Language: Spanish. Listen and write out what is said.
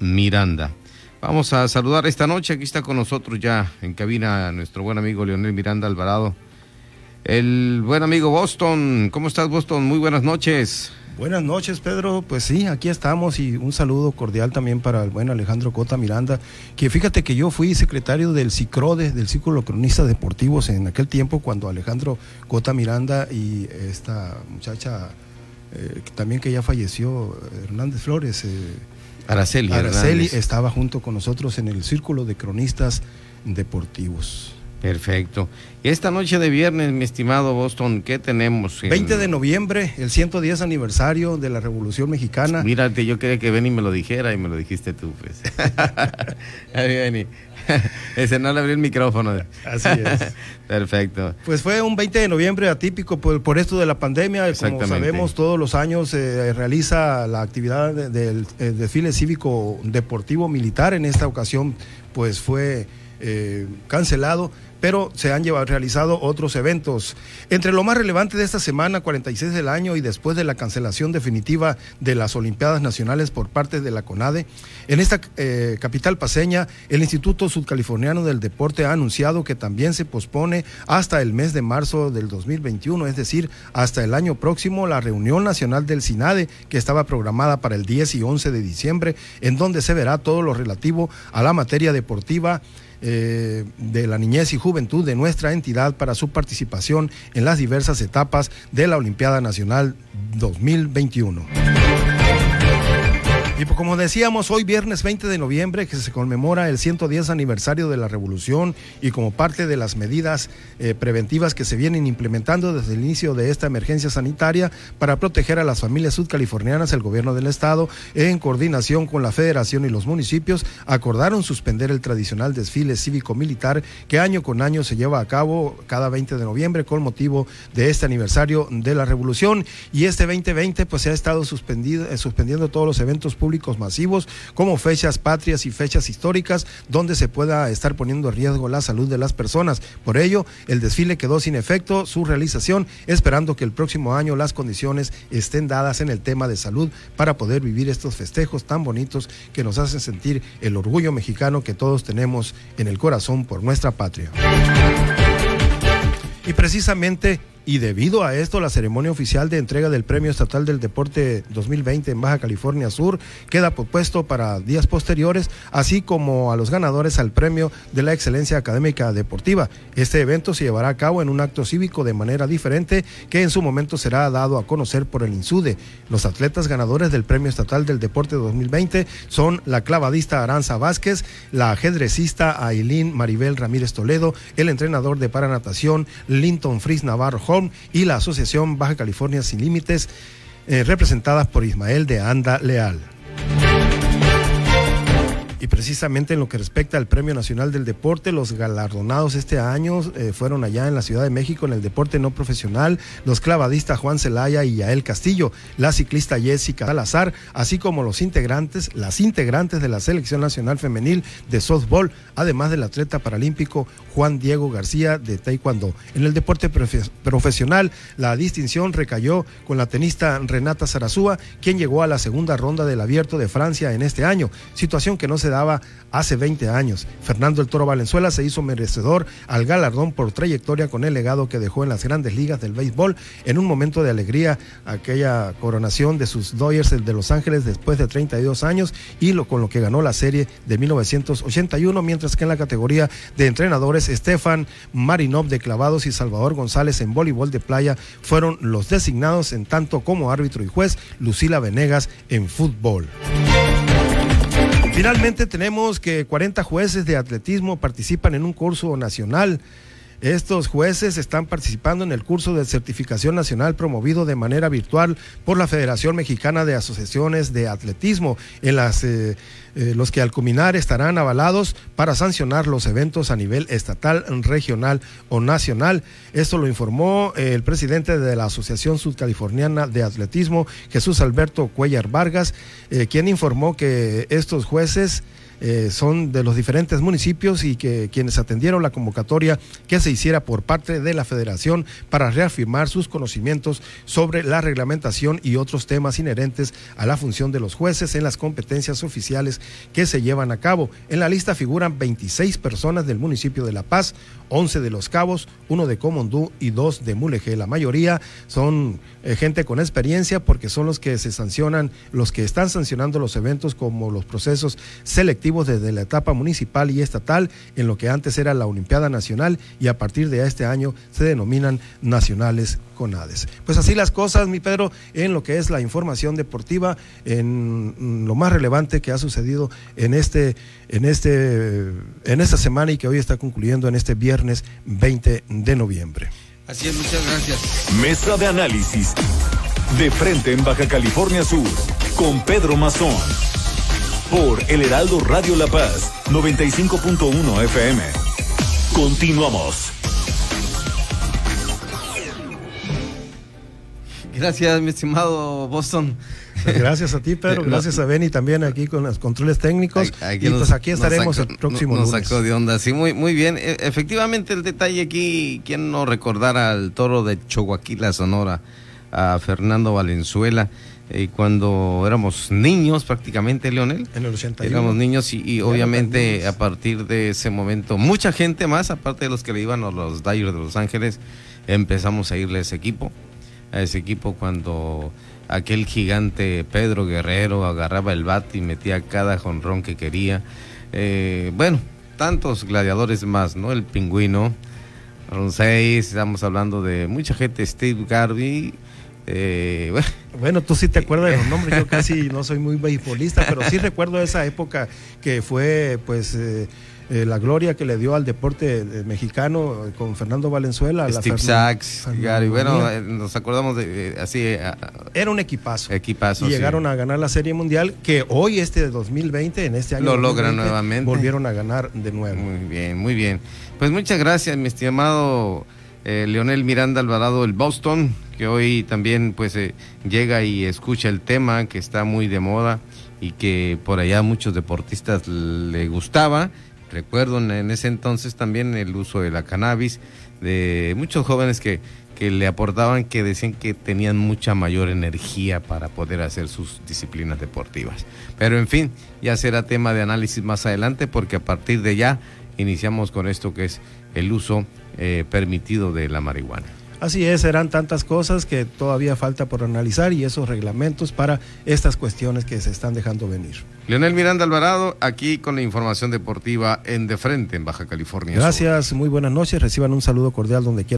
Miranda. Vamos a saludar esta noche, aquí está con nosotros ya en cabina nuestro buen amigo Leonel Miranda Alvarado. El buen amigo Boston, ¿cómo estás Boston? Muy buenas noches. Buenas noches, Pedro. Pues sí, aquí estamos y un saludo cordial también para el buen Alejandro Cota Miranda, que fíjate que yo fui secretario del CICRODE, del Círculo Cronista Deportivos, en aquel tiempo cuando Alejandro Cota Miranda y esta muchacha eh, también que ya falleció, Hernández Flores. Eh, Araceli. Araceli estaba junto con nosotros en el Círculo de Cronistas Deportivos. Perfecto. Esta noche de viernes, mi estimado Boston, ¿qué tenemos? 20 de noviembre, el 110 aniversario de la Revolución Mexicana. Mírate, yo quería que Benny me lo dijera y me lo dijiste tú, pues. Benny. Ese no le abrió el micrófono. Así es. Perfecto. Pues fue un 20 de noviembre atípico por, esto de la pandemia. Como sabemos, todos los años se realiza la actividad del desfile cívico deportivo militar. En esta ocasión, pues fue eh, cancelado pero se han llevado, realizado otros eventos. Entre lo más relevante de esta semana, 46 del año y después de la cancelación definitiva de las Olimpiadas Nacionales por parte de la CONADE, en esta eh, capital paseña, el Instituto Sudcaliforniano del Deporte ha anunciado que también se pospone hasta el mes de marzo del 2021, es decir, hasta el año próximo, la reunión nacional del SINADE, que estaba programada para el 10 y 11 de diciembre, en donde se verá todo lo relativo a la materia deportiva eh, de la niñez y juventud de nuestra entidad para su participación en las diversas etapas de la Olimpiada Nacional 2021. Y pues como decíamos, hoy viernes 20 de noviembre que se conmemora el 110 aniversario de la revolución y como parte de las medidas eh, preventivas que se vienen implementando desde el inicio de esta emergencia sanitaria para proteger a las familias sudcalifornianas, el gobierno del estado, en coordinación con la federación y los municipios, acordaron suspender el tradicional desfile cívico-militar que año con año se lleva a cabo cada 20 de noviembre con motivo de este aniversario de la revolución. Y este 2020 pues se ha estado suspendido, eh, suspendiendo todos los eventos públicos masivos como fechas patrias y fechas históricas donde se pueda estar poniendo en riesgo la salud de las personas. Por ello, el desfile quedó sin efecto su realización, esperando que el próximo año las condiciones estén dadas en el tema de salud para poder vivir estos festejos tan bonitos que nos hacen sentir el orgullo mexicano que todos tenemos en el corazón por nuestra patria. Y precisamente y debido a esto la ceremonia oficial de entrega del Premio Estatal del Deporte 2020 en Baja California Sur queda propuesto para días posteriores, así como a los ganadores al Premio de la Excelencia Académica Deportiva. Este evento se llevará a cabo en un acto cívico de manera diferente que en su momento será dado a conocer por el INSUDE. Los atletas ganadores del Premio Estatal del Deporte 2020 son la clavadista Aranza Vázquez, la ajedrecista Ailín Maribel Ramírez Toledo, el entrenador de paranatación Linton Fris Navarro y la Asociación Baja California Sin Límites, eh, representadas por Ismael de Anda Leal. Y precisamente en lo que respecta al Premio Nacional del Deporte, los galardonados este año eh, fueron allá en la Ciudad de México en el deporte no profesional, los clavadistas Juan Celaya y Yael Castillo, la ciclista Jessica Salazar, así como los integrantes, las integrantes de la Selección Nacional Femenil de Softball, además del atleta paralímpico Juan Diego García de Taekwondo. En el deporte profesional, la distinción recayó con la tenista Renata Zarazúa, quien llegó a la segunda ronda del Abierto de Francia en este año, situación que no se daba hace 20 años. Fernando el Toro Valenzuela se hizo merecedor al galardón por trayectoria con el legado que dejó en las grandes ligas del béisbol en un momento de alegría, aquella coronación de sus Dodgers de Los Ángeles después de 32 años y lo, con lo que ganó la serie de 1981, mientras que en la categoría de entrenadores, Stefan Marinov de clavados y Salvador González en voleibol de playa fueron los designados en tanto como árbitro y juez Lucila Venegas en fútbol. Finalmente tenemos que 40 jueces de atletismo participan en un curso nacional estos jueces están participando en el curso de certificación nacional promovido de manera virtual por la Federación Mexicana de Asociaciones de Atletismo, en las, eh, eh, los que al culminar estarán avalados para sancionar los eventos a nivel estatal, regional o nacional. Esto lo informó eh, el presidente de la Asociación Sudcaliforniana de Atletismo, Jesús Alberto Cuellar Vargas, quien informó que estos jueces eh, son de los diferentes municipios y que quienes atendieron la convocatoria que se hiciera por parte de la federación para reafirmar sus conocimientos sobre la reglamentación y otros temas inherentes a la función de los jueces en las competencias oficiales que se llevan a cabo. En la lista figuran 26 personas del municipio de La Paz, 11 de Los Cabos, uno de Comondú y dos de Mulegé. La mayoría son eh, gente con experiencia porque son los que se sancionan, los que están sancionando los eventos como los procesos selectivos desde la etapa municipal y estatal en lo que antes era la Olimpiada Nacional y a partir de este año se denominan nacionales CONADES. Pues así las cosas, mi Pedro, en lo que es la información deportiva, en lo más relevante que ha sucedido en este, en este, en esta semana y que hoy está concluyendo en este viernes 20 de noviembre. Así es, muchas gracias. Mesa de análisis. De frente en Baja California Sur, con Pedro Mazón. Por El Heraldo Radio La Paz, 95.1 FM. Continuamos. Gracias, mi estimado Boston. Gracias a ti, Pedro. Gracias a Benny también aquí con los controles técnicos. y pues aquí estaremos el próximo nos lunes. sacó de onda. Sí, muy, muy bien. E, efectivamente, el detalle aquí, ¿quién no recordara al toro de Choaquila, Sonora, a Fernando Valenzuela? Y cuando éramos niños prácticamente, Leonel. En el 81. Éramos niños y, y obviamente a partir de ese momento, mucha gente más, aparte de los que le iban a los Dyers de Los Ángeles, empezamos a irle a ese equipo. A ese equipo cuando aquel gigante Pedro Guerrero agarraba el bat y metía cada jonrón que quería. Eh, bueno, tantos gladiadores más, ¿no? El pingüino, Ron 6, estamos hablando de mucha gente, Steve Garvey. Eh, bueno. bueno, tú sí te acuerdas de los nombres, yo casi no soy muy beisbolista, pero sí recuerdo esa época que fue pues eh, eh, la gloria que le dio al deporte eh, mexicano eh, con Fernando Valenzuela. Steve Sachs, Gary, bueno, nos acordamos de así. Era un equipazo. Equipazo. Y llegaron a ganar la Serie Mundial, que hoy, este de 2020, en este año. Lo logran nuevamente. Volvieron a ganar de nuevo. Muy bien, muy bien. Pues muchas gracias, mi estimado Leonel Miranda Alvarado, el Boston, que hoy también pues llega y escucha el tema que está muy de moda y que por allá muchos deportistas le gustaba Recuerdo en ese entonces también el uso de la cannabis, de muchos jóvenes que, que le aportaban que decían que tenían mucha mayor energía para poder hacer sus disciplinas deportivas. Pero en fin, ya será tema de análisis más adelante porque a partir de ya iniciamos con esto que es el uso eh, permitido de la marihuana. Así es, serán tantas cosas que todavía falta por analizar y esos reglamentos para estas cuestiones que se están dejando venir. Leonel Miranda Alvarado, aquí con la información deportiva en De Frente, en Baja California. Gracias, muy buenas noches, reciban un saludo cordial donde quieran.